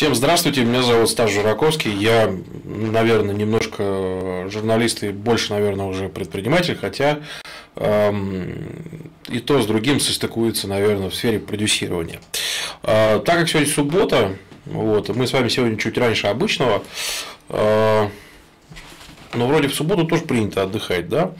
Всем здравствуйте, меня зовут Стас Жураковский. Я, наверное, немножко журналист и больше, наверное, уже предприниматель, хотя эм, и то с другим состыкуется, наверное, в сфере продюсирования. Э, так как сегодня суббота, вот, мы с вами сегодня чуть раньше обычного, э, но вроде в субботу тоже принято отдыхать, да?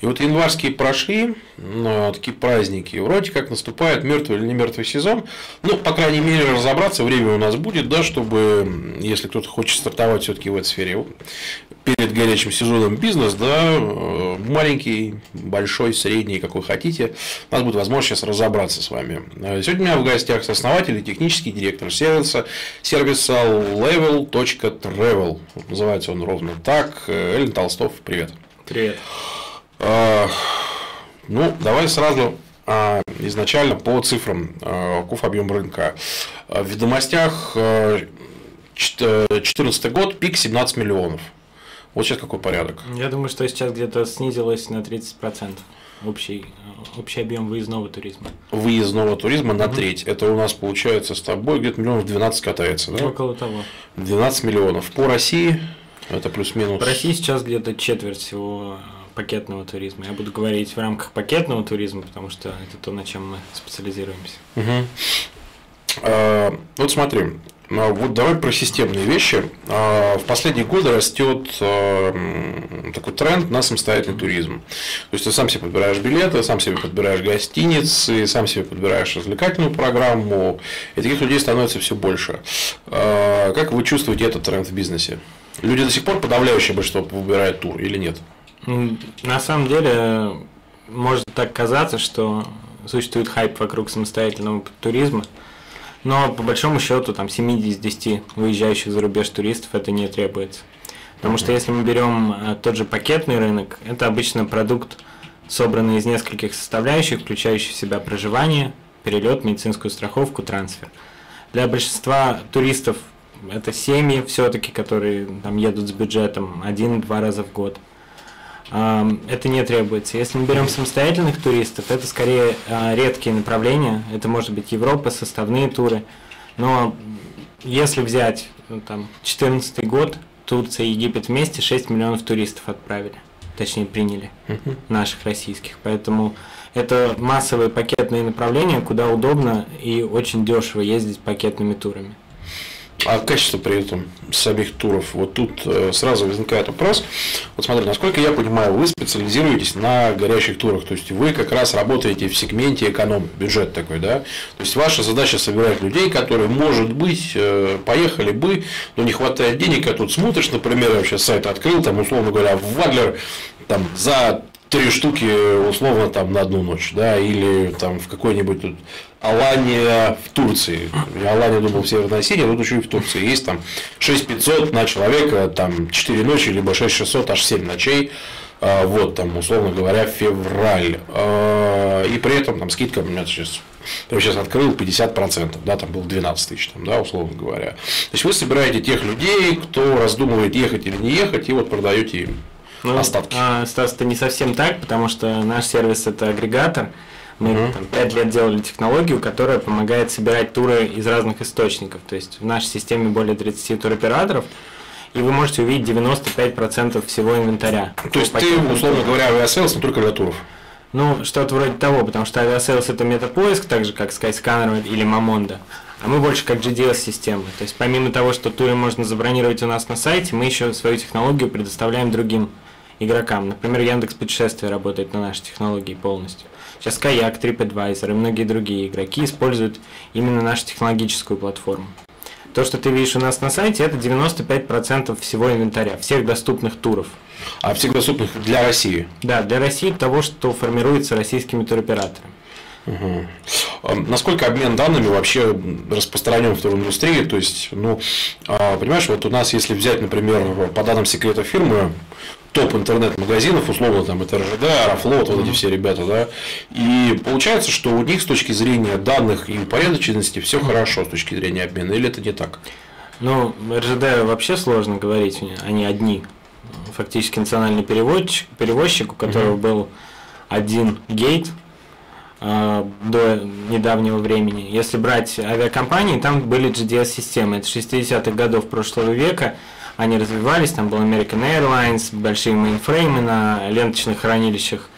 И вот январские прошли, ну, такие праздники, вроде как наступает мертвый или не мертвый сезон. Ну, по крайней мере, разобраться время у нас будет, да, чтобы, если кто-то хочет стартовать все-таки в этой сфере, перед горячим сезоном бизнес, да, э, маленький, большой, средний, какой хотите, у нас будет возможность сейчас разобраться с вами. Э, сегодня у меня в гостях основатель и технический директор сервиса, сервиса level.travel. Называется он ровно так. Э, Эллен Толстов, привет. Привет. Ну, давай сразу изначально по цифрам КУФ объем рынка. В ведомостях 2014 год, пик 17 миллионов. Вот сейчас какой порядок? Я думаю, что сейчас где-то снизилось на 30% общий, общий объем выездного туризма. Выездного туризма на угу. треть. Это у нас получается с тобой где-то миллионов 12 катается, да? Около того. 12 миллионов. По России это плюс-минус. По России сейчас где-то четверть всего пакетного туризма. Я буду говорить в рамках пакетного туризма, потому что это то, на чем мы специализируемся. Угу. А, вот смотри, а, вот давай про системные вещи. А, в последние годы растет а, такой тренд на самостоятельный туризм. То есть ты сам себе подбираешь билеты, сам себе подбираешь гостиницы, сам себе подбираешь развлекательную программу. И таких людей становится все больше. Как вы чувствуете этот тренд в бизнесе? Люди до сих пор подавляющее большинство выбирают тур или нет? На самом деле, может так казаться, что существует хайп вокруг самостоятельного туризма. Но по большому счету там 7 из 10 выезжающих за рубеж туристов это не требуется. Потому что если мы берем э, тот же пакетный рынок, это обычно продукт, собранный из нескольких составляющих, включающих в себя проживание, перелет, медицинскую страховку, трансфер. Для большинства туристов это семьи все-таки, которые там едут с бюджетом один-два раза в год это не требуется. Если мы берем самостоятельных туристов, это скорее а, редкие направления. Это может быть Европа, составные туры. Но если взять ну, там 14 год, Турция и Египет вместе 6 миллионов туристов отправили. Точнее, приняли uh-huh. наших российских. Поэтому это массовые пакетные направления, куда удобно и очень дешево ездить пакетными турами. А качество при этом самих туров? Вот тут э, сразу возникает вопрос. Вот смотри, насколько я понимаю, вы специализируетесь на горящих турах. То есть вы как раз работаете в сегменте эконом, бюджет такой, да? То есть ваша задача собирать людей, которые, может быть, э, поехали бы, но не хватает денег, а тут смотришь, например, я сейчас сайт открыл, там, условно говоря, в Вадлер там за три штуки условно там на одну ночь, да, или там в какой-нибудь тут Алания в Турции. Алания думал в Северной Осетии, тут еще и в Турции. Есть там 6500 на человека, там 4 ночи, либо 6600, аж 7 ночей. А, вот, там, условно говоря, февраль. А, и при этом там скидка у меня сейчас я сейчас открыл 50%, да, там было 12 тысяч, там, да, условно говоря. То есть вы собираете тех людей, кто раздумывает ехать или не ехать, и вот продаете им ну, остатки. А, Стас, это не совсем так, потому что наш сервис это агрегатор. Мы uh-huh. там, 5 лет делали технологию, которая помогает собирать туры из разных источников. То есть в нашей системе более 30 туроператоров, и вы можете увидеть 95% всего инвентаря. То есть ты, условно говоря, Aviasales, но только для туров? Ну, что-то вроде того, потому что Aviasales это метапоиск, так же как Skyscanner или Momondo. А мы больше как GDS-система. То есть помимо того, что туры можно забронировать у нас на сайте, мы еще свою технологию предоставляем другим игрокам. Например, Яндекс Путешествия работает на нашей технологии полностью. Сейчас Kayak, TripAdvisor и многие другие игроки используют именно нашу технологическую платформу. То, что ты видишь у нас на сайте, это 95% всего инвентаря, всех доступных туров. А всех доступных для России? Да, для России того, что формируется российскими туроператорами. Угу. Насколько обмен данными вообще распространен в туриндустрии? То есть, ну, а, понимаешь, вот у нас, если взять, например, по данным секрета фирмы, топ интернет-магазинов, условно там это РЖД, Аэрофлот, вот эти все ребята, да. И получается, что у них с точки зрения данных и упорядоченности все хорошо с точки зрения обмена, или это не так? Ну, РЖД вообще сложно говорить, они одни. Фактически национальный переводчик, перевозчик, у которого угу. был один гейт, э, до недавнего времени. Если брать авиакомпании, там были GDS-системы. Это 60-х годов прошлого века. Они развивались, там был American Airlines, большие мейнфреймы на ленточных хранилищах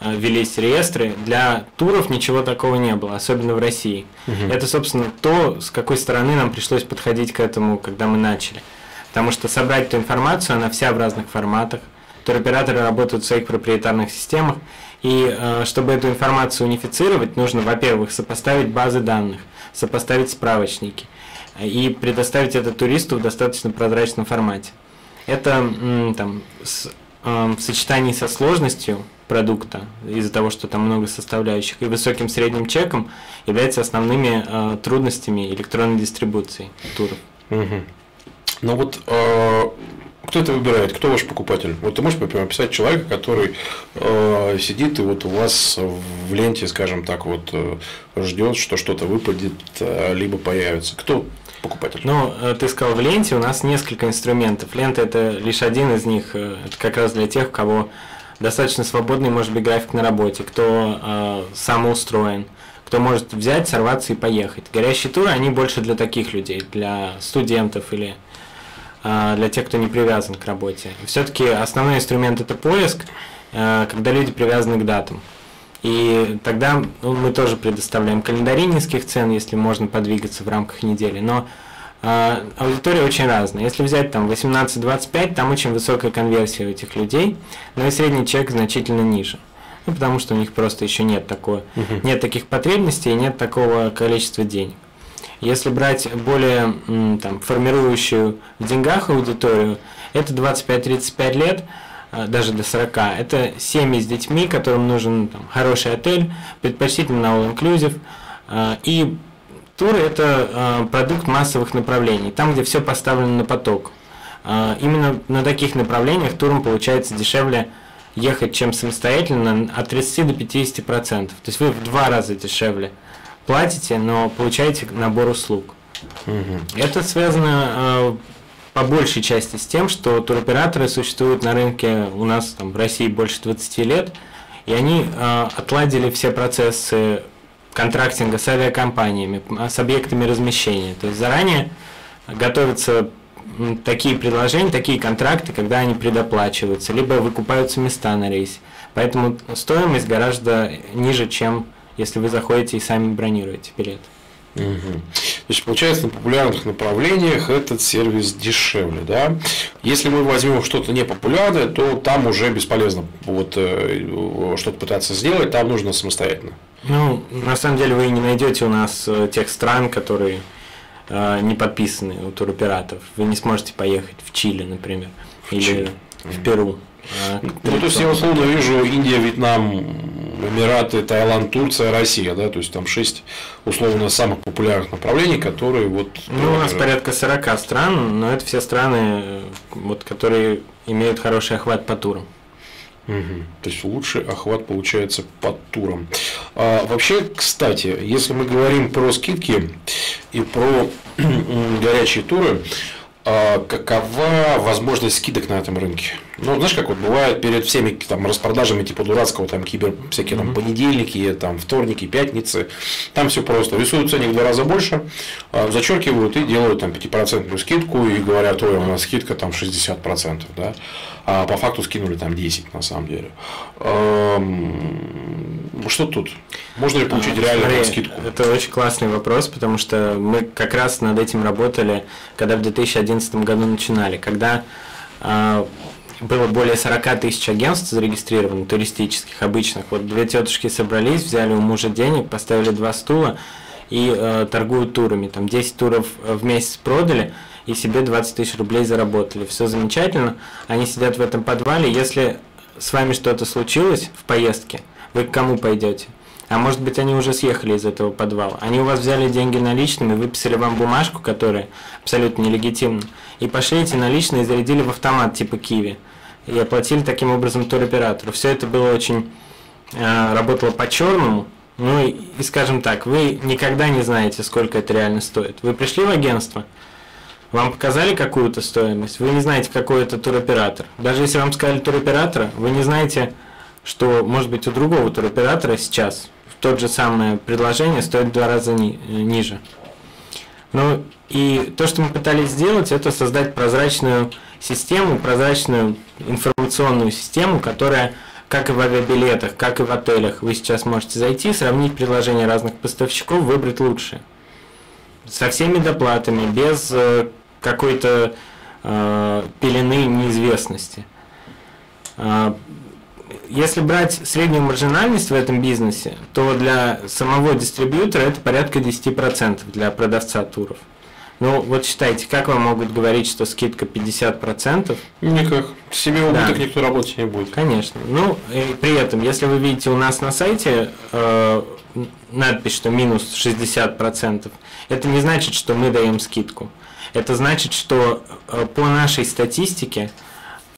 э, велись реестры. Для туров ничего такого не было, особенно в России. Угу. Это, собственно, то, с какой стороны нам пришлось подходить к этому, когда мы начали. Потому что собрать эту информацию, она вся в разных форматах. Туроператоры работают в своих проприетарных системах. И э, чтобы эту информацию унифицировать, нужно, во-первых, сопоставить базы данных, сопоставить справочники и предоставить это туристу в достаточно прозрачном формате. Это там, с, э, в сочетании со сложностью продукта, из-за того, что там много составляющих, и высоким средним чеком является основными э, трудностями электронной дистрибуции туров. Угу. Ну вот э, кто это выбирает? Кто ваш покупатель? Вот ты можешь, например, описать человека, который э, сидит и вот у вас в ленте, скажем так, вот э, ждет, что что-то выпадет, э, либо появится. Кто покупатель? Ну, э, ты сказал в ленте, у нас несколько инструментов. Лента это лишь один из них. Э, это как раз для тех, у кого достаточно свободный может быть график на работе, кто э, самоустроен, кто может взять, сорваться и поехать. Горящие туры, они больше для таких людей, для студентов или для тех, кто не привязан к работе. Все-таки основной инструмент это поиск, а, когда люди привязаны к датам. И тогда ну, мы тоже предоставляем календари низких цен, если можно подвигаться в рамках недели. Но э, аудитория очень разная. Если взять там 18-25, там очень высокая конверсия у этих людей, но и средний чек значительно ниже. Ну, потому что у них просто еще нет такого, uh-huh. нет таких потребностей, нет такого количества денег. Если брать более там, формирующую в деньгах аудиторию, это 25-35 лет, а, даже до 40. Это семьи с детьми, которым нужен там, хороший отель, предпочтительно all inclusive. А, и туры – это а, продукт массовых направлений, там, где все поставлено на поток. Именно на таких направлениях туром получается дешевле ехать, чем самостоятельно, от 30 до 50%. То есть вы в два раза дешевле платите, но получаете набор услуг. Угу. Это связано э, по большей части с тем, что туроператоры существуют на рынке у нас там, в России больше 20 лет, и они э, отладили все процессы контрактинга с авиакомпаниями, с объектами размещения. То есть заранее готовятся такие предложения, такие контракты, когда они предоплачиваются, либо выкупаются места на рейсе. Поэтому стоимость гораздо ниже, чем если вы заходите и сами бронируете билет. Угу. То есть, получается, на популярных направлениях этот сервис дешевле, да? Если мы возьмем что-то непопулярное, то там уже бесполезно вот э, что-то пытаться сделать, там нужно самостоятельно. Ну, на самом деле вы не найдете у нас э, тех стран, которые э, не подписаны у туроператоров. Вы не сможете поехать в Чили, например, в или Чили. в Перу. А, ну, то есть я условно вижу Индия, Вьетнам, Эмираты, Таиланд, Турция, Россия, да, то есть там шесть условно самых популярных направлений, которые вот. Ну, у нас порядка 40 стран, но это все страны, вот, которые имеют хороший охват по турам. Угу. То есть лучший охват получается по турам. А, вообще, кстати, если мы говорим про скидки и про горячие туры, а какова возможность скидок на этом рынке? Ну, знаешь, как вот бывает перед всеми там распродажами типа дурацкого там кибер всякие там понедельники, там вторники, пятницы, там все просто. Рисуют ценник в два раза больше, а, зачеркивают и делают там 5% скидку и говорят, ой, у нас скидка там 60%, да, а по факту скинули там 10 на самом деле. Что тут? Можно ли получить а, реально смотри, скидку? Это очень классный вопрос, потому что мы как раз над этим работали, когда в 2011 году начинали, когда а, было более 40 тысяч агентств зарегистрировано, туристических, обычных. Вот две тетушки собрались, взяли у мужа денег, поставили два стула и э, торгуют турами. Там 10 туров в месяц продали и себе 20 тысяч рублей заработали. Все замечательно. Они сидят в этом подвале. Если с вами что-то случилось в поездке, вы к кому пойдете? А может быть, они уже съехали из этого подвала. Они у вас взяли деньги наличными, выписали вам бумажку, которая абсолютно нелегитимна, и пошли эти наличные зарядили в автомат типа Киви. И оплатили таким образом туроператору. Все это было очень... Э, работало по-черному. Ну и, и, скажем так, вы никогда не знаете, сколько это реально стоит. Вы пришли в агентство, вам показали какую-то стоимость, вы не знаете, какой это туроператор. Даже если вам сказали туроператора, вы не знаете, что, может быть, у другого туроператора сейчас тот же самое предложение стоит в два раза ни, ниже. Ну и то, что мы пытались сделать, это создать прозрачную систему, прозрачную информационную систему, которая, как и в авиабилетах, как и в отелях, вы сейчас можете зайти, сравнить предложения разных поставщиков, выбрать лучшее. Со всеми доплатами, без э, какой-то э, пелены неизвестности. Если брать среднюю маржинальность в этом бизнесе, то для самого дистрибьютора это порядка 10% для продавца туров. Ну, вот считайте, как вам могут говорить, что скидка 50%? Никак. Себе убыток да. никто работать не будет. Конечно. Ну, и при этом, если вы видите у нас на сайте э, надпись, что минус 60%, это не значит, что мы даем скидку. Это значит, что э, по нашей статистике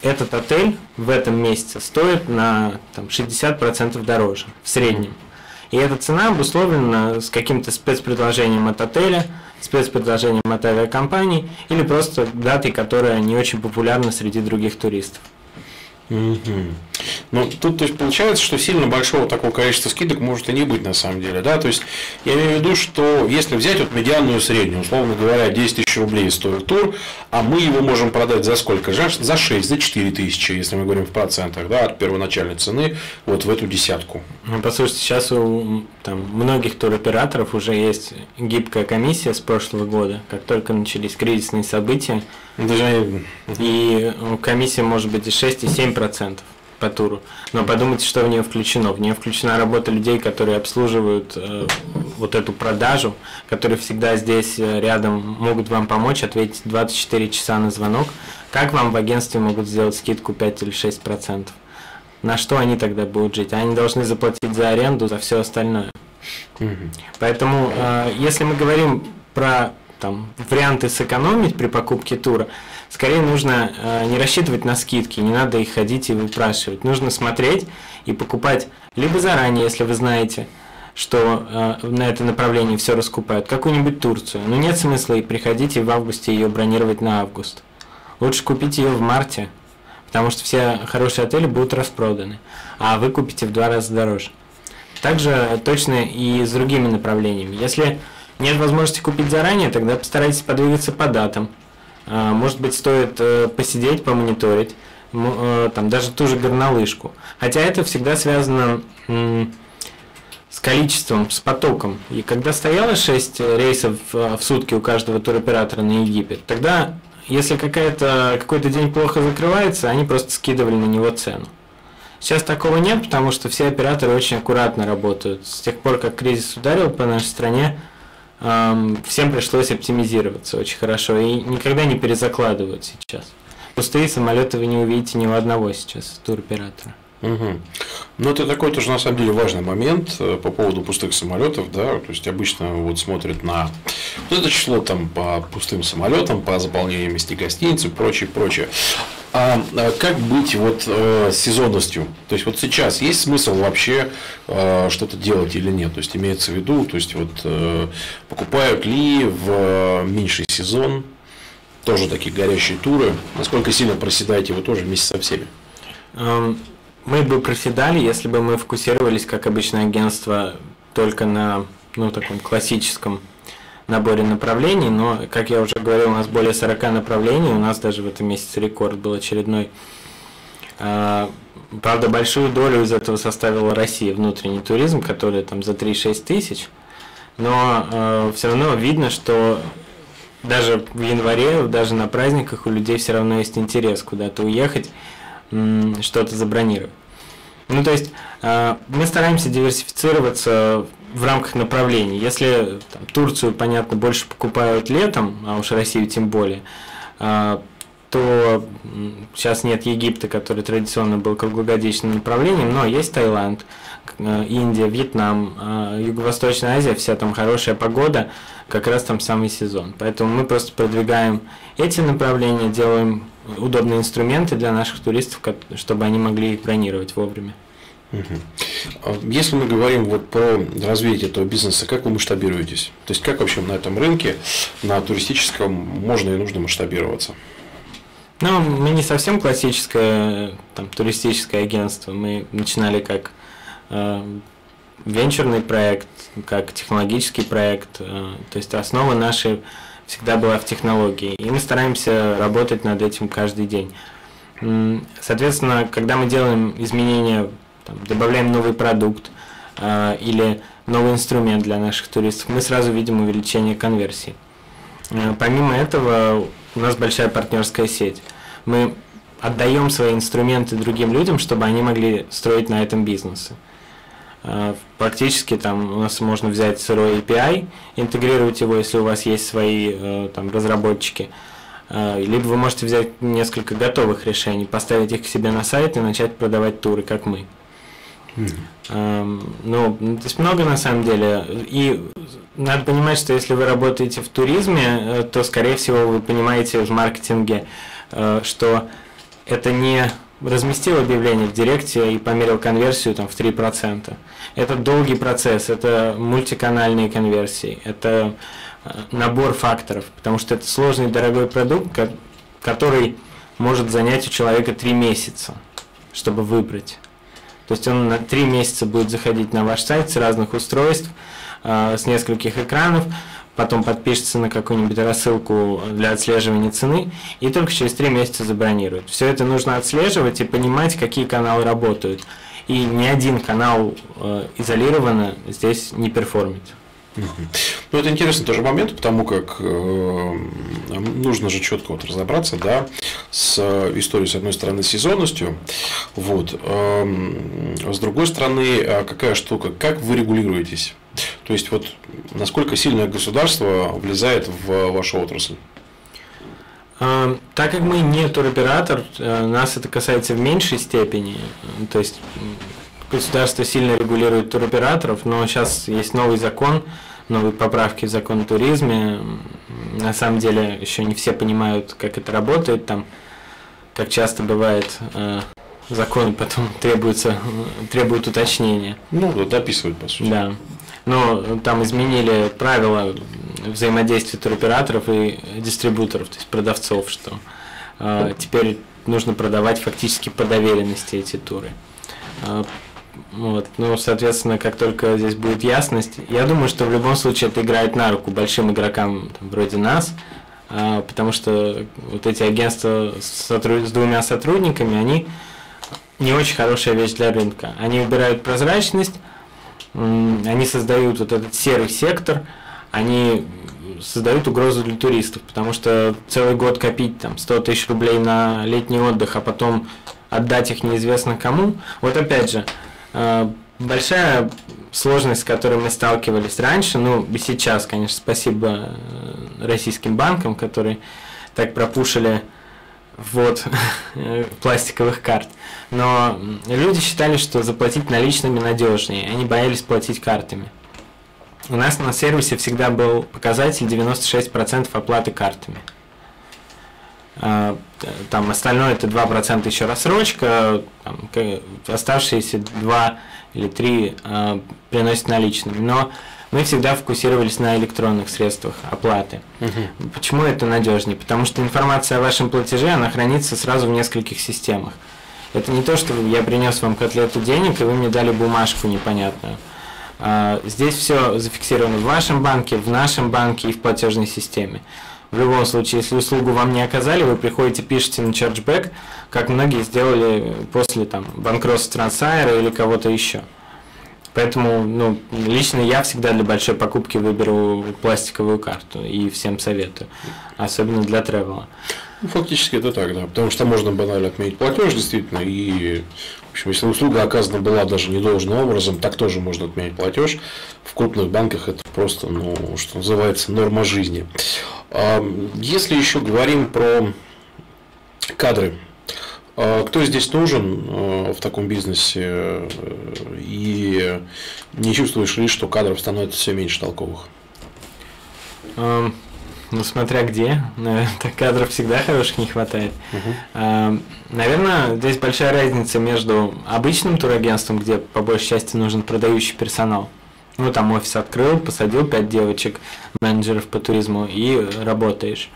этот отель в этом месяце стоит на там, 60% дороже в среднем. И эта цена обусловлена с каким-то спецпредложением от отеля, спецпредложением от авиакомпаний или просто датой, которая не очень популярна среди других туристов. Угу. Ну, тут то есть, получается, что сильно большого такого количества скидок может и не быть на самом деле. Да? То есть, я имею в виду, что если взять вот медианную среднюю, условно говоря, 10 тысяч рублей стоит тур, а мы его можем продать за сколько? За 6, за 4 тысячи, если мы говорим в процентах, да, от первоначальной цены вот в эту десятку. Ну, послушайте, сейчас у там, многих туроператоров уже есть гибкая комиссия с прошлого года, как только начались кризисные события. Даже... И комиссия может быть и 6, и 7 процентов по туру. Но подумайте, что в нее включено. В нее включена работа людей, которые обслуживают э, вот эту продажу, которые всегда здесь э, рядом могут вам помочь, ответить 24 часа на звонок. Как вам в агентстве могут сделать скидку 5 или 6 процентов? На что они тогда будут жить? Они должны заплатить за аренду, за все остальное. Поэтому, э, если мы говорим про там, варианты сэкономить при покупке тура, скорее нужно э, не рассчитывать на скидки, не надо их ходить и выпрашивать. Нужно смотреть и покупать либо заранее, если вы знаете, что э, на это направление все раскупают, какую-нибудь Турцию. Но нет смысла и приходить и в августе ее бронировать на август. Лучше купить ее в марте, потому что все хорошие отели будут распроданы, а вы купите в два раза дороже. Также точно и с другими направлениями. Если нет возможности купить заранее, тогда постарайтесь подвигаться по датам. А, может быть, стоит э, посидеть, помониторить, э, там даже ту же горнолыжку. Хотя это всегда связано с количеством, с потоком. И когда стояло 6 рейсов в сутки у каждого туроператора на Египет, тогда, если какая-то, какой-то день плохо закрывается, они просто скидывали на него цену. Сейчас такого нет, потому что все операторы очень аккуратно работают. С тех пор, как кризис ударил по нашей стране, всем пришлось оптимизироваться очень хорошо и никогда не перезакладывают сейчас. Пустые самолеты вы не увидите ни у одного сейчас туроператора. Угу. Ну, это такой тоже на самом деле важный момент э, по поводу пустых самолетов, да, то есть обычно вот смотрят на вот это число там по пустым самолетам, по заполнению месте гостиницы, прочее, прочее. А, а как быть вот э, с сезонностью? То есть вот сейчас есть смысл вообще э, что-то делать или нет? То есть имеется в виду, то есть вот покупают ли в меньший сезон тоже такие горящие туры? Насколько сильно проседаете вы тоже вместе со всеми? Мы бы проседали, если бы мы фокусировались, как обычное агентство, только на ну, таком классическом наборе направлений, но, как я уже говорил, у нас более 40 направлений, у нас даже в этом месяце рекорд был очередной. А, правда, большую долю из этого составила Россия, внутренний туризм, который там за 3-6 тысяч, но э, все равно видно, что даже в январе, даже на праздниках у людей все равно есть интерес куда-то уехать, что-то забронировать. Ну, то есть э, мы стараемся диверсифицироваться в рамках направлений. Если там, Турцию, понятно, больше покупают летом, а уж Россию тем более, э, то сейчас нет Египта, который традиционно был круглогодичным направлением, но есть Таиланд, э, Индия, Вьетнам, Юго-Восточная Азия, вся там хорошая погода, как раз там самый сезон. Поэтому мы просто продвигаем эти направления, делаем удобные инструменты для наших туристов, чтобы они могли их бронировать вовремя. А если мы говорим вот про развитие этого бизнеса, как вы масштабируетесь? То есть как вообще на этом рынке, на туристическом, можно и нужно масштабироваться? Ну, мы не совсем классическое там, туристическое агентство. Мы начинали как э, венчурный проект, как технологический проект. То есть основа нашей всегда была в технологии. И мы стараемся работать над этим каждый день. Соответственно, когда мы делаем изменения, там, добавляем новый продукт э, или новый инструмент для наших туристов, мы сразу видим увеличение конверсии. Э, помимо этого, у нас большая партнерская сеть. Мы отдаем свои инструменты другим людям, чтобы они могли строить на этом бизнесы. Э, практически там у нас можно взять сырой API, интегрировать его, если у вас есть свои э, там, разработчики. Э, либо вы можете взять несколько готовых решений, поставить их к себе на сайт и начать продавать туры, как мы. Mm. Ну, то есть много на самом деле. И надо понимать, что если вы работаете в туризме, то, скорее всего, вы понимаете в маркетинге, что это не разместил объявление в Директе и померил конверсию там, в 3%. Это долгий процесс, это мультиканальные конверсии, это э, набор факторов, потому что это сложный дорогой продукт, который может занять у человека 3 месяца, чтобы выбрать. То есть он на 3 месяца будет заходить на ваш сайт с разных устройств, э, с нескольких экранов, потом подпишется на какую-нибудь рассылку для отслеживания цены и только через три месяца забронирует. Все это нужно отслеживать и понимать, какие каналы работают. И ни один канал э, изолированно здесь не перформит. Ну, это интересный тоже момент, потому как э, нужно же четко вот разобраться, да, с историей, с одной стороны, сезонностью, вот, э, с другой стороны, а какая штука, как вы регулируетесь? То есть, вот насколько сильное государство влезает в вашу отрасль? А, так как мы не туроператор, э, нас это касается в меньшей степени. То есть государство сильно регулирует туроператоров, но сейчас есть новый закон, новые поправки в закон о туризме. На самом деле еще не все понимают, как это работает. Там, как часто бывает, э, закон потом требуется, требует уточнения. Ну, вот описывать, по сути. Да но там изменили правила взаимодействия туроператоров и дистрибуторов, то есть продавцов, что э, теперь нужно продавать фактически по доверенности эти туры. Э, вот. Ну, соответственно, как только здесь будет ясность, я думаю, что в любом случае это играет на руку большим игрокам там, вроде нас, э, потому что вот эти агентства с, сотруд... с двумя сотрудниками, они не очень хорошая вещь для рынка. Они убирают прозрачность, они создают вот этот серый сектор, они создают угрозу для туристов, потому что целый год копить там 100 тысяч рублей на летний отдых, а потом отдать их неизвестно кому. Вот опять же, э, большая сложность, с которой мы сталкивались раньше, ну и сейчас, конечно, спасибо э, российским банкам, которые так пропушили вот пластиковых карт. Но люди считали, что заплатить наличными надежнее, они боялись платить картами. У нас на сервисе всегда был показатель 96% оплаты картами. А, там остальное это 2% еще рассрочка, там, оставшиеся 2 или 3 а, приносят наличными. Но мы всегда фокусировались на электронных средствах оплаты. Угу. Почему это надежнее? Потому что информация о вашем платеже, она хранится сразу в нескольких системах. Это не то, что я принес вам котлету денег, и вы мне дали бумажку непонятную. А, здесь все зафиксировано в вашем банке, в нашем банке и в платежной системе. В любом случае, если услугу вам не оказали, вы приходите, пишете на chargeback, как многие сделали после там, банкротства Трансайра или кого-то еще. Поэтому, ну, лично я всегда для большой покупки выберу пластиковую карту и всем советую, особенно для тревела. Ну, фактически это так, да, потому что можно банально отменить платеж, действительно, и, в общем, если услуга оказана была даже недолжным образом, так тоже можно отменить платеж. В крупных банках это просто, ну, что называется, норма жизни. А, если еще говорим про кадры, кто здесь нужен э, в таком бизнесе? И не чувствуешь ли, что кадров становится все меньше толковых? Um, ну, смотря где. Так кадров всегда хороших не хватает. Uh-huh. Uh, наверное, здесь большая разница между обычным турагентством, где по большей части нужен продающий персонал. Ну, там офис открыл, посадил пять девочек, менеджеров по туризму и работаешь.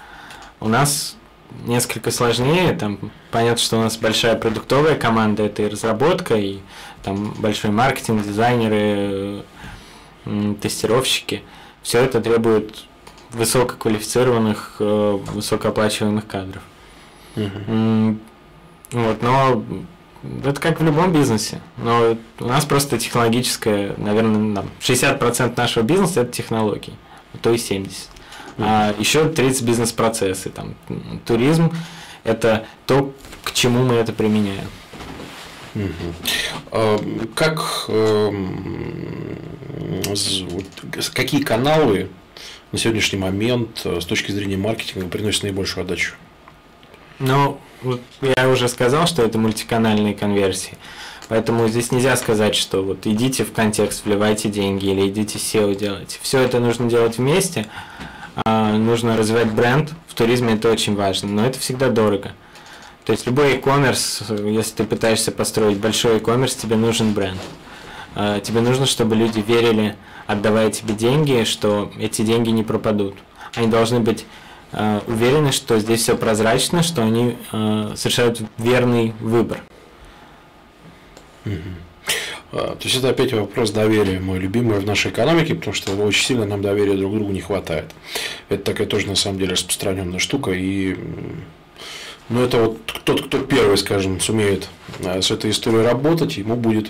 У нас несколько сложнее. Там понятно, что у нас большая продуктовая команда, это и разработка, и там большой маркетинг, дизайнеры, тестировщики. Все это требует высококвалифицированных, э, высокооплачиваемых кадров. Мгм. Вот, но это как в любом бизнесе. Но у нас просто технологическое, наверное, там, 60% нашего бизнеса это технологии, а то и 70%. А еще 30 бизнес-процессы. Там, туризм это то, к чему мы это применяем. А, Как эм, какие каналы на сегодняшний момент э, с точки зрения маркетинга приносят наибольшую отдачу? Ну, я уже сказал, что это мультиканальные конверсии. Поэтому здесь нельзя сказать, что вот идите в контекст, вливайте деньги или идите SEO делайте. Все это нужно делать вместе. А, нужно развивать бренд. В туризме это очень важно, но это всегда дорого. То есть любой e-commerce, если ты пытаешься построить большой e-commerce, тебе нужен бренд. А, Тебе нужно, чтобы люди верили, отдавая тебе деньги, что эти деньги не пропадут. Они должны быть э, уверены, что здесь все прозрачно, что они совершают верный выбор. А, То есть это опять вопрос доверия, мой любимый в нашей экономике, потому что очень сильно нам доверия друг другу не хватает. Это такая тоже на самом деле распространенная штука. И м, ну, это вот тот, кто первый, скажем, сумеет а, с этой историей работать, ему будет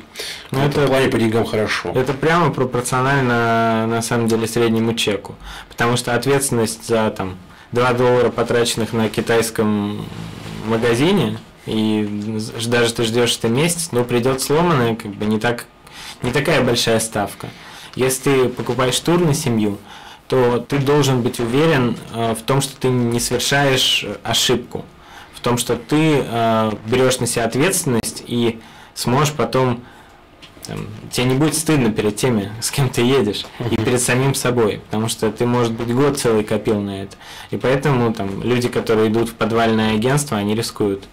Ну, в это- плане по деньгам хорошо. Это прямо пропорционально на самом деле среднему чеку. Потому что ответственность за там 2 доллара, потраченных на китайском магазине, и даже ты ждешь это месяц, но придет сломанное, как бы не так не такая большая ставка. Если ты покупаешь тур на семью, то ты должен быть уверен э, в том, что ты не совершаешь э, ошибку, в том, что ты э, берешь на себя ответственность и сможешь потом там, тебе не будет стыдно перед теми, с кем ты едешь, и перед самим собой, потому что ты, может быть, год целый копил на это. И поэтому там люди, которые идут в подвальное агентство, они рискуют.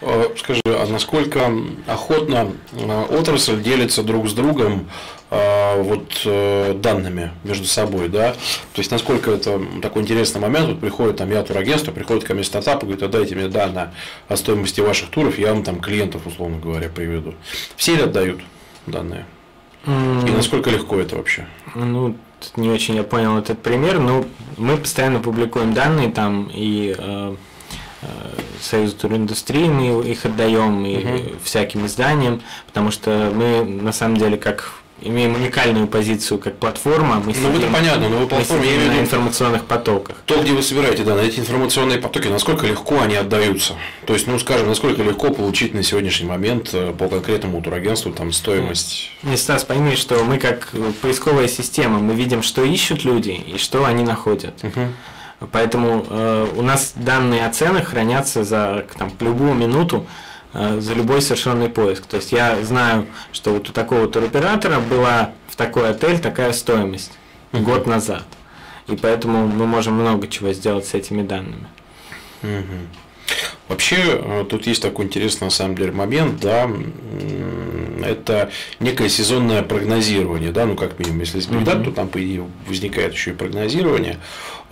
А, Скажи, а насколько охотно а, отрасль делится друг с другом а, вот э, данными между собой, да? То есть насколько это такой интересный момент, вот приходит там я турагентство, приходит ко мне стартап и говорит, а дайте мне данные о стоимости ваших туров, я вам там клиентов, условно говоря, приведу. Все ли отдают данные? И насколько легко это вообще? Ну, не очень я понял этот пример, но мы постоянно публикуем данные там и э, э, Союзу туриндустрии мы их отдаем и Мгм. всяким изданиям, потому что мы на самом деле как имеем уникальную позицию как платформа. Мы Ну, это понятно, но вы платформа, я имею в виду- информационных потоках. То, где вы собираете данные, эти информационные потоки, насколько легко они отдаются? То есть, ну, скажем, насколько легко получить на сегодняшний момент э, по конкретному турагентству там стоимость? Не, Стас, пойми, что мы как э, поисковая система, мы видим, что ищут люди и что они находят. Мгм. Поэтому э, у нас данные о ценах хранятся за там, любую минуту за любой совершенный поиск. То есть я знаю, что вот у такого туроператора была в такой отель такая стоимость Мгм. год назад. И поэтому мы можем много чего сделать с этими данными. Мгм. Вообще, э, тут есть такой интересный на самом деле момент, да, это некое сезонное прогнозирование, да, ну как минимум, если есть дат, Мгм. то там по идее возникает еще и прогнозирование.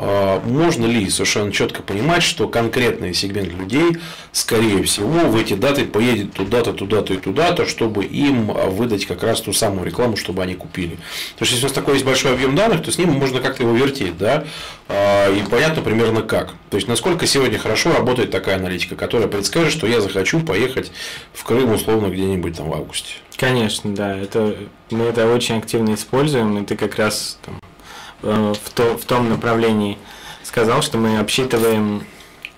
А, Можно ли совершенно четко понимать, что конкретный сегмент людей, скорее всего, в эти даты поедет туда-то, туда-то и туда-то, чтобы им выдать как раз ту самую рекламу, чтобы они купили. Потому что если у нас такой есть большой объем данных, то с ним можно как-то его вертеть, да, А, и понятно примерно как. То есть, насколько сегодня хорошо работает такая аналитика, которая предскажет, что я захочу поехать в Крым условно где-нибудь там в августе. Конечно, да, это, мы это очень активно используем, и ты как раз там, э, в, то, в том направлении сказал, что мы обсчитываем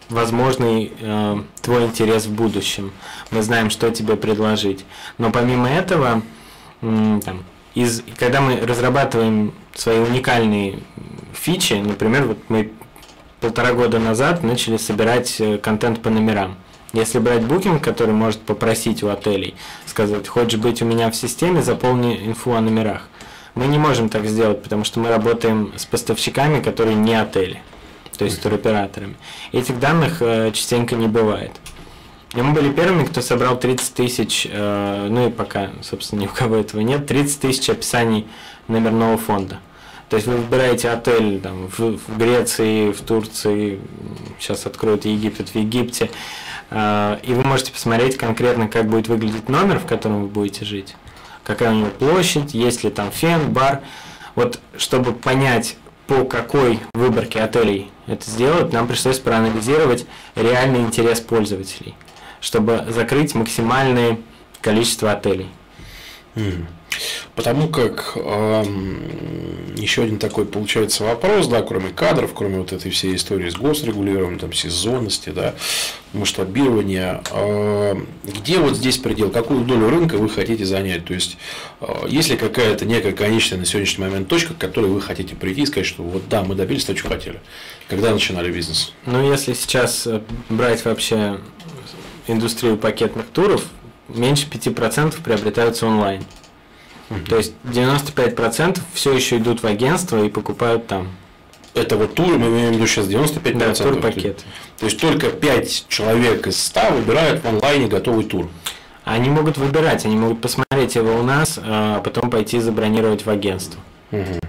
возможный э, твой интерес в будущем. Мы знаем, что тебе предложить. Но помимо этого, м, там, из, когда мы разрабатываем свои уникальные фичи, например, вот мы полтора года назад начали собирать э, контент по номерам. Если брать букинг, который может попросить у отелей, сказать, хочешь быть у меня в системе, заполни инфу о номерах. Мы не можем так сделать, потому что мы работаем с поставщиками, которые не отели, то есть туроператорами. Этих данных э, частенько не бывает. И мы были первыми, кто собрал 30 тысяч, э, ну и пока, собственно, ни у кого этого нет, 30 тысяч описаний номерного фонда. То есть вы выбираете отель там, в, в Греции, в Турции, сейчас откроют Египет, в Египте, э, и вы можете посмотреть конкретно, как будет выглядеть номер, в котором вы будете жить. Какая у него площадь, есть ли там фен, бар. Вот чтобы понять, по какой выборке отелей это сделать, нам пришлось проанализировать реальный интерес пользователей, чтобы закрыть максимальное количество отелей. Mm. Потому как э, еще один такой получается вопрос, да, кроме кадров, кроме вот этой всей истории с госрегулированием, там, сезонности, да, масштабирования, э, где вот здесь предел, какую долю рынка вы хотите занять? То есть, э, есть ли какая-то некая конечная на сегодняшний момент точка, к которой вы хотите прийти и сказать, что вот да, мы добились того, что хотели, когда начинали бизнес? Ну, если сейчас э, брать вообще индустрию пакетных туров, меньше 5% приобретаются онлайн. То есть 95% все еще идут в агентство и покупают там. Это вот туры, мы имеем в виду сейчас 95%. Да, турпакет. То есть только 5 человек из 100 выбирают в онлайне готовый тур. Они могут выбирать, они могут посмотреть его у нас, а потом пойти забронировать в агентство. Угу.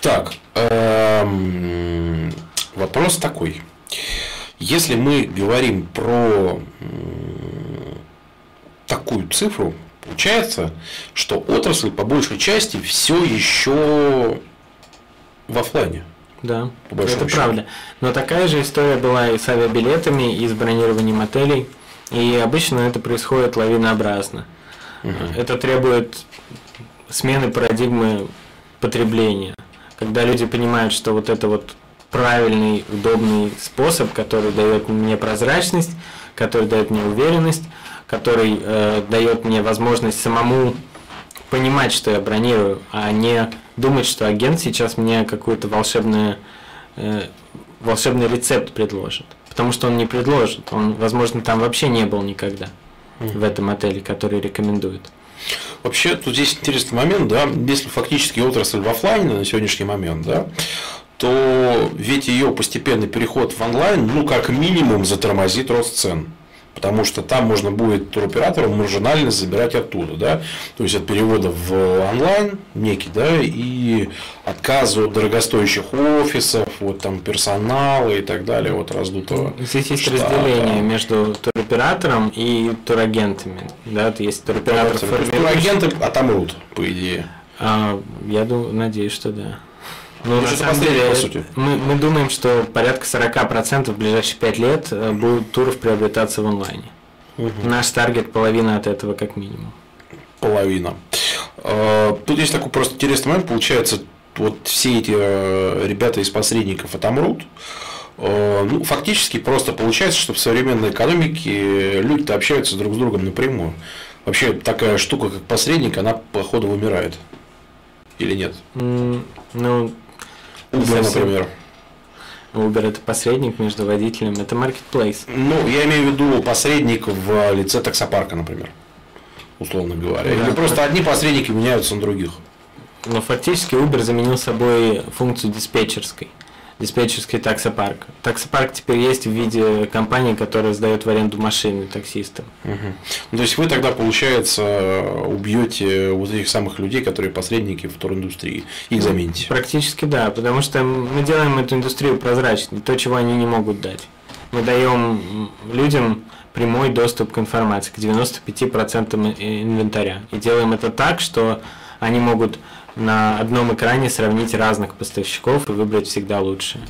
Так, эм, вопрос такой. Если мы говорим про такую цифру, Получается, что отрасль по большей части все еще в офлайне. Да, это счету. правда. Но такая же история была и с авиабилетами, и с бронированием отелей. И обычно это происходит лавинообразно. Угу. Это требует смены парадигмы потребления. Когда люди понимают, что вот это вот правильный, удобный способ, который дает мне прозрачность, который дает мне уверенность, который э, дает мне возможность самому понимать, что я бронирую, а не думать, что агент сейчас мне какой-то волшебный, э, волшебный рецепт предложит. Потому что он не предложит. Он, возможно, там вообще не был никогда в этом отеле, который рекомендует. Вообще, тут здесь интересный момент, да, если фактически отрасль в офлайне на сегодняшний момент, да, то ведь ее постепенный переход в онлайн, ну, как минимум, затормозит рост цен потому что там можно будет туроператору маржинальность забирать оттуда, да, то есть от перевода в онлайн некий, да, и отказа от дорогостоящих офисов, вот там персонала и так далее, вот раздутого. Здесь есть штата. разделение между туроператором и турагентами, да, то есть туроператор. Турагенты отомрут, по идее. А, я думаю, надеюсь, что да. Ну, на самом деле, по сути. Мы, мы думаем, что порядка 40% в ближайшие 5 лет э, будут туров приобретаться в онлайне. Угу. Наш таргет половина от этого как минимум. Половина. А, тут есть такой просто интересный момент. Получается, вот все эти э, ребята из посредников отомрут. А, ну, фактически просто получается, что в современной экономике люди-то общаются друг с другом напрямую. Вообще такая штука, как посредник, она, походу, вымирает. Или нет? Ну, Uber, например. Uber это посредник между водителем, это marketplace. Ну, я имею в виду посредник в лице таксопарка, например, условно говоря. Да, Или просто одни посредники меняются на других. Но фактически Uber заменил собой функцию диспетчерской диспетчерский таксопарк. Таксопарк теперь есть в виде компании, которая сдает в аренду машины таксистам. Угу. Ну, то есть вы тогда, получается, убьете вот этих самых людей, которые посредники в туриндустрии, их замените? Практически да, потому что мы делаем эту индустрию прозрачной, то, чего они не могут дать. Мы даем людям прямой доступ к информации, к 95% инвентаря. И делаем это так, что они могут на одном экране сравнить разных поставщиков и выбрать всегда лучшее.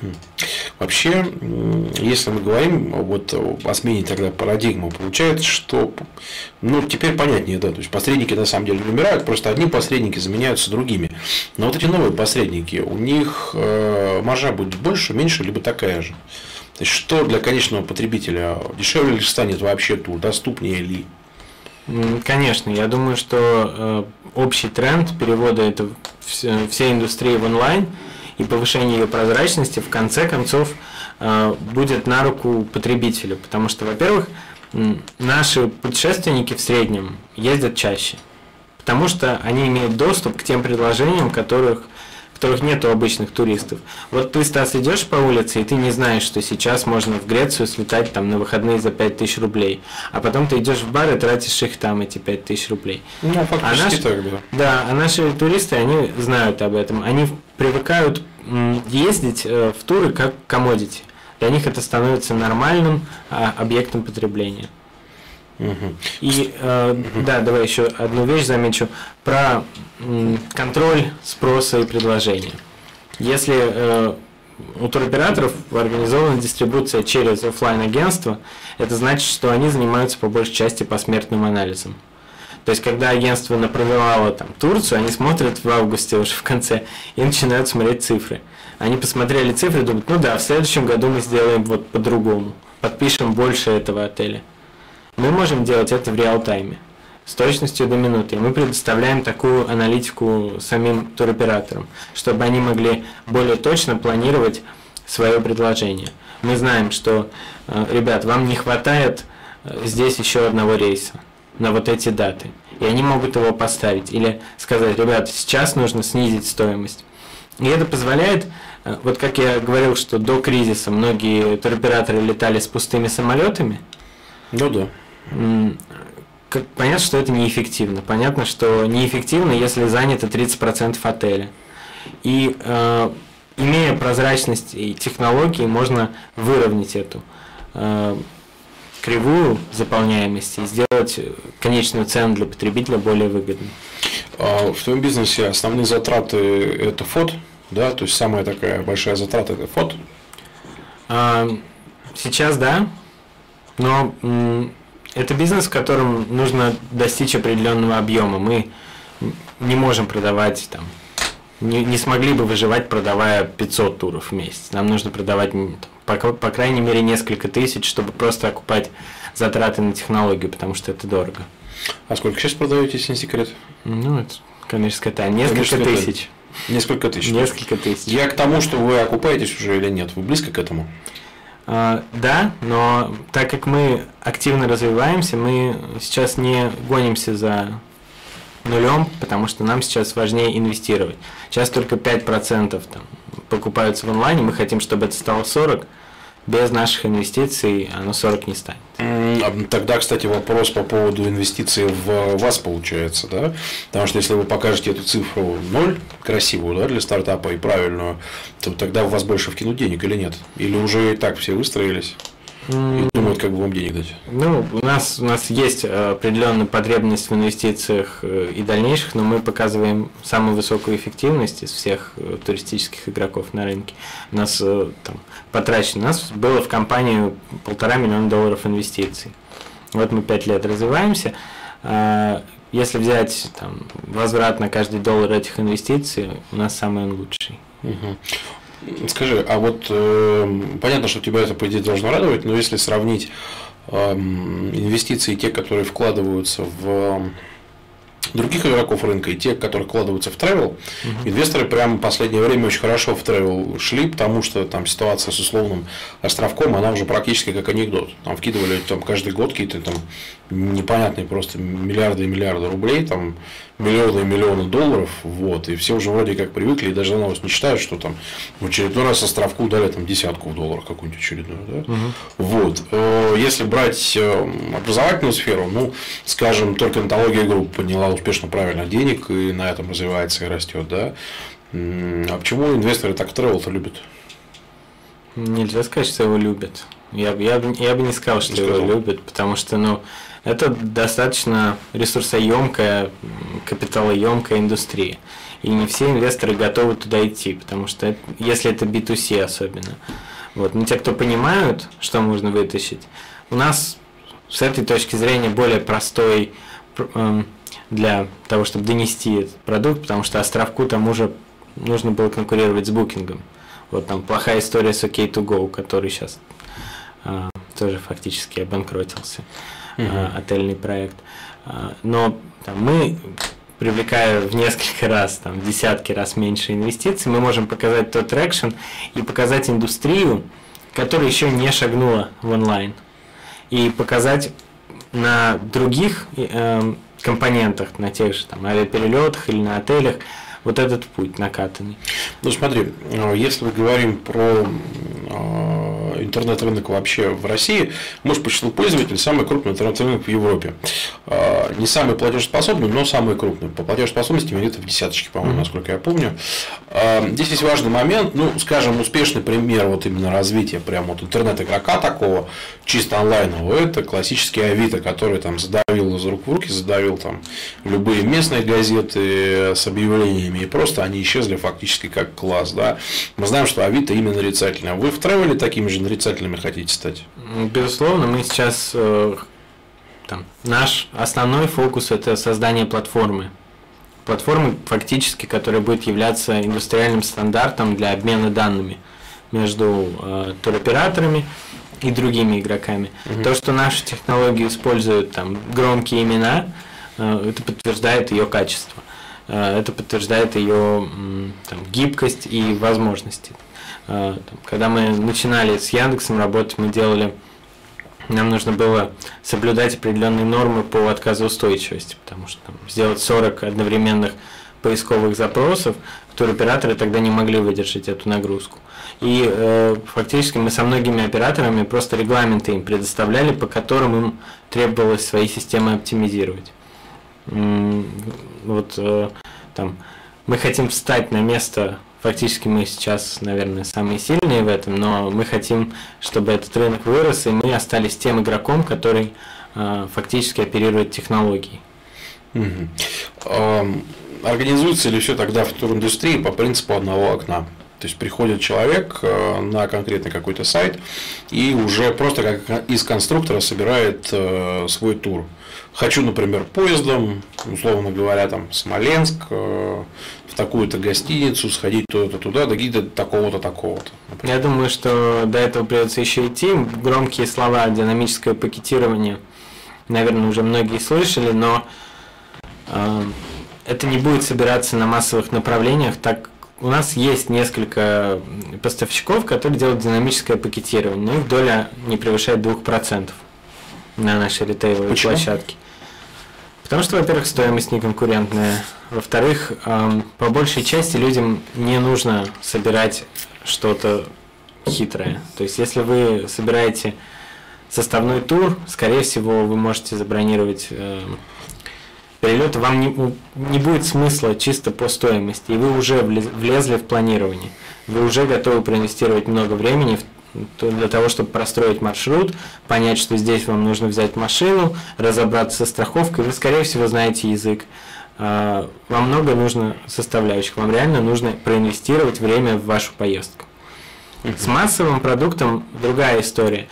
Хм. Вообще, если мы говорим вот о смене тогда парадигмы, получается, что ну, теперь понятнее, да, то есть посредники на самом деле умирают, просто одни посредники заменяются другими. Но вот эти новые посредники, у них э, маржа будет больше, меньше, либо такая же. То есть, что для конечного потребителя дешевле ли станет вообще тур, доступнее ли? Конечно, я думаю, что э, общий тренд перевода это всей индустрии в онлайн и повышение ее прозрачности в конце концов э, будет на руку потребителю, потому что, во-первых, наши путешественники в среднем ездят чаще, потому что они имеют доступ к тем предложениям, которых которых нет у обычных туристов. Вот ты, Стас, идешь по улице, и ты не знаешь, что сейчас можно в Грецию слетать там на выходные за 5000 рублей. А потом ты идешь в бар и тратишь их там, эти 5000 рублей. Ну, фактически а наши, так, да. Да, а наши туристы, они знают об этом. Они привыкают ездить э, в туры как комодити. Для них это становится нормальным а, объектом потребления. И э, да, давай еще одну вещь замечу про контроль спроса и предложения. Если э, у туроператоров организована дистрибуция через офлайн агентство, это значит, что они занимаются по большей части посмертным анализом. То есть, когда агентство напровелало там Турцию, они смотрят в августе уже в конце и начинают смотреть цифры. Они посмотрели цифры и думают, ну да, в следующем году мы сделаем вот по-другому, подпишем больше этого отеля. Мы можем делать это в реал-тайме с точностью до минуты. И мы предоставляем такую аналитику самим туроператорам, чтобы они могли более точно планировать свое предложение. Мы знаем, что, э, ребят, вам не хватает э, здесь еще одного рейса на вот эти даты. И они могут его поставить. Или сказать, ребят, сейчас нужно снизить стоимость. И это позволяет, э, вот как я говорил, что до кризиса многие туроператоры летали с пустыми самолетами. Ну да. Понятно, что это неэффективно. Понятно, что неэффективно, если занято 30% отеля. И э, имея прозрачность и технологии, можно выровнять эту э, кривую заполняемости и сделать конечную цену для потребителя более выгодной. А в твоем бизнесе основные затраты это фот, да, то есть самая такая большая затрата это фот? Сейчас да, но это бизнес, в котором нужно достичь определенного объема. Мы не можем продавать там, не, не смогли бы выживать, продавая 500 туров в месяц. Нам нужно продавать по, по крайней мере, несколько тысяч, чтобы просто окупать затраты на технологию, потому что это дорого. А сколько сейчас продаете, если не секрет? Ну, это коммерческая тайна. Несколько тысяч. Несколько тысяч. Несколько тысяч. Я к тому, что вы окупаетесь уже или нет. Вы близко к этому? А, да, но так как мы активно развиваемся, мы сейчас не гонимся за нулем, потому что нам сейчас важнее инвестировать. Сейчас только 5% там, покупаются в онлайне, мы хотим, чтобы это стало 40%, без наших инвестиций оно 40 не станет. Тогда, кстати, вопрос по поводу инвестиций в вас получается, да? Потому что если вы покажете эту цифру ноль, красивую, да, для стартапа и правильную, то тогда в вас больше вкинут денег или нет? Или уже и так все выстроились? И думают, как бы вам денег дать. Ну, у нас, у нас есть э, определенная потребность в инвестициях э, и дальнейших, но мы показываем самую высокую эффективность из всех э, туристических игроков на рынке. У нас там потрачено, у нас было в компанию полтора миллиона долларов инвестиций. Вот мы пять лет развиваемся. Если взять там, возврат на каждый доллар этих инвестиций, у нас самый он лучший. Угу. Скажи, а вот э, понятно, что тебя это, по идее, должно радовать, но если сравнить э, инвестиции, те, которые вкладываются в других игроков рынка и те, которые вкладываются в travel, угу. инвесторы прямо в последнее время очень хорошо в travel шли, потому что там ситуация с условным островком, она уже практически как анекдот. Там вкидывали там каждый год какие-то там непонятные просто миллиарды и миллиарды рублей, там миллионы и миллионы долларов, вот, и все уже вроде как привыкли, и даже новость не читают, что там в очередной раз островку дали там десятку в долларах какую-нибудь очередную, да? Угу. Вот. Э, если брать э, образовательную сферу, ну, скажем, только онтология групп подняла успешно правильно денег, и на этом развивается и растет, да? А почему инвесторы так travel-то любят? Нельзя сказать, что его любят. Я, я, я бы не сказал, что не его сказал. любят, потому что, ну, это достаточно ресурсоемкая, капиталоемкая индустрия. И не все инвесторы готовы туда идти, потому что это, если это B2C особенно. Вот. Но те, кто понимают, что можно вытащить, у нас с этой точки зрения более простой э, для того, чтобы донести этот продукт, потому что островку там уже нужно было конкурировать с букингом. Вот там плохая история с OK2Go, который сейчас тоже фактически обанкротился uh-huh. отельный проект. А, но там, мы привлекая в несколько раз, там, в десятки раз меньше инвестиций, мы можем показать тот traction и показать индустрию, которая еще не шагнула в онлайн. И показать на других э, компонентах, на тех же там, авиаперелетах или на отелях, вот этот путь накатанный. Ну смотри, э, если мы говорим про интернет-рынок вообще в России, может, по числу пользователей, самый крупный интернет-рынок в Европе. А, не самый платежеспособный, но самый крупный. По платежеспособности где-то в десяточке, по-моему, насколько я помню. А, здесь есть важный момент, ну, скажем, успешный пример вот именно развития прямо вот интернет-игрока такого, чисто онлайнового, это классический Авито, который там задавил из рук в руки, задавил там любые местные газеты с объявлениями, и просто они исчезли фактически как класс. Да? Мы знаем, что Авито именно нарицательное. Вы в тревеле такими же нарицательными хотите стать? Безусловно, мы сейчас э, там, наш основной фокус это создание платформы. Платформы фактически, которая будет являться индустриальным стандартом для обмена данными между э, туроператорами и другими игроками. Угу. То, что наши технологии используют там громкие имена, э, это подтверждает ее качество. Э, это подтверждает ее там, гибкость и возможности. Э, когда мы начинали с Яндексом работать, мы делали нам нужно было соблюдать определенные нормы по отказоустойчивости, потому что там, сделать 40 одновременных поисковых запросов, туроператоры тогда не могли выдержать эту нагрузку. И э, фактически мы со многими операторами просто регламенты им предоставляли, по которым им требовалось свои системы оптимизировать. Вот э, там мы хотим встать на место, фактически мы сейчас, наверное, самые сильные в этом, но мы хотим, чтобы этот рынок вырос, и мы остались тем игроком, который э, фактически оперирует технологией. Угу. Организуется ли все тогда в туриндустрии по принципу одного окна? То есть приходит человек э, на конкретный какой-то сайт и уже просто как из конструктора собирает э, свой тур. Хочу, например, поездом, условно говоря, там Смоленск, э, в такую-то гостиницу, сходить туда-то туда, до гида такого-то, такого-то. Я думаю, что до этого придется еще идти. Громкие слова динамическое пакетирование, наверное, уже многие слышали, но э, это не будет собираться на массовых направлениях так у нас есть несколько поставщиков, которые делают динамическое пакетирование, но их доля не превышает 2% на нашей ритейловой Почему? площадке. Потому что, во-первых, стоимость неконкурентная. Во-вторых, по большей части людям не нужно собирать что-то хитрое. То есть, если вы собираете составной тур, скорее всего, вы можете забронировать перелета вам не, не будет смысла чисто по стоимости, и вы уже влезли в планирование. Вы уже готовы проинвестировать много времени для того, чтобы простроить маршрут, понять, что здесь вам нужно взять машину, разобраться со страховкой, вы, скорее всего, знаете язык. А, вам много нужно составляющих, вам реально нужно проинвестировать время в вашу поездку. С массовым продуктом другая история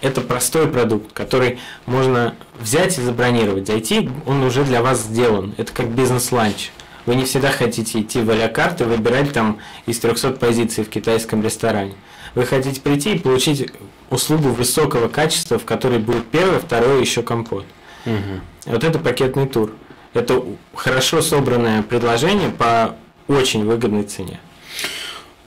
это простой продукт, который можно взять и забронировать. Зайти, он уже для вас сделан. Это как бизнес-ланч. Вы не всегда хотите идти в а карты, выбирать там из 300 позиций в китайском ресторане. Вы хотите прийти и получить услугу высокого качества, в которой будет первое, второе еще компот. Угу. Вот это пакетный тур. Это хорошо собранное предложение по очень выгодной цене.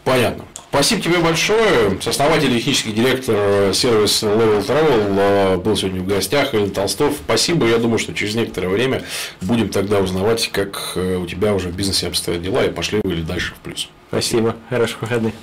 Понятно. Спасибо тебе большое. Сооснователь и технический директор сервиса Level Travel э, был сегодня в гостях. Илья Толстов. Спасибо. Я думаю, что через некоторое время будем тогда узнавать, как э, у тебя уже в бизнесе обстоят дела, и пошли вы или дальше в плюс. Спасибо. Хороших выходных.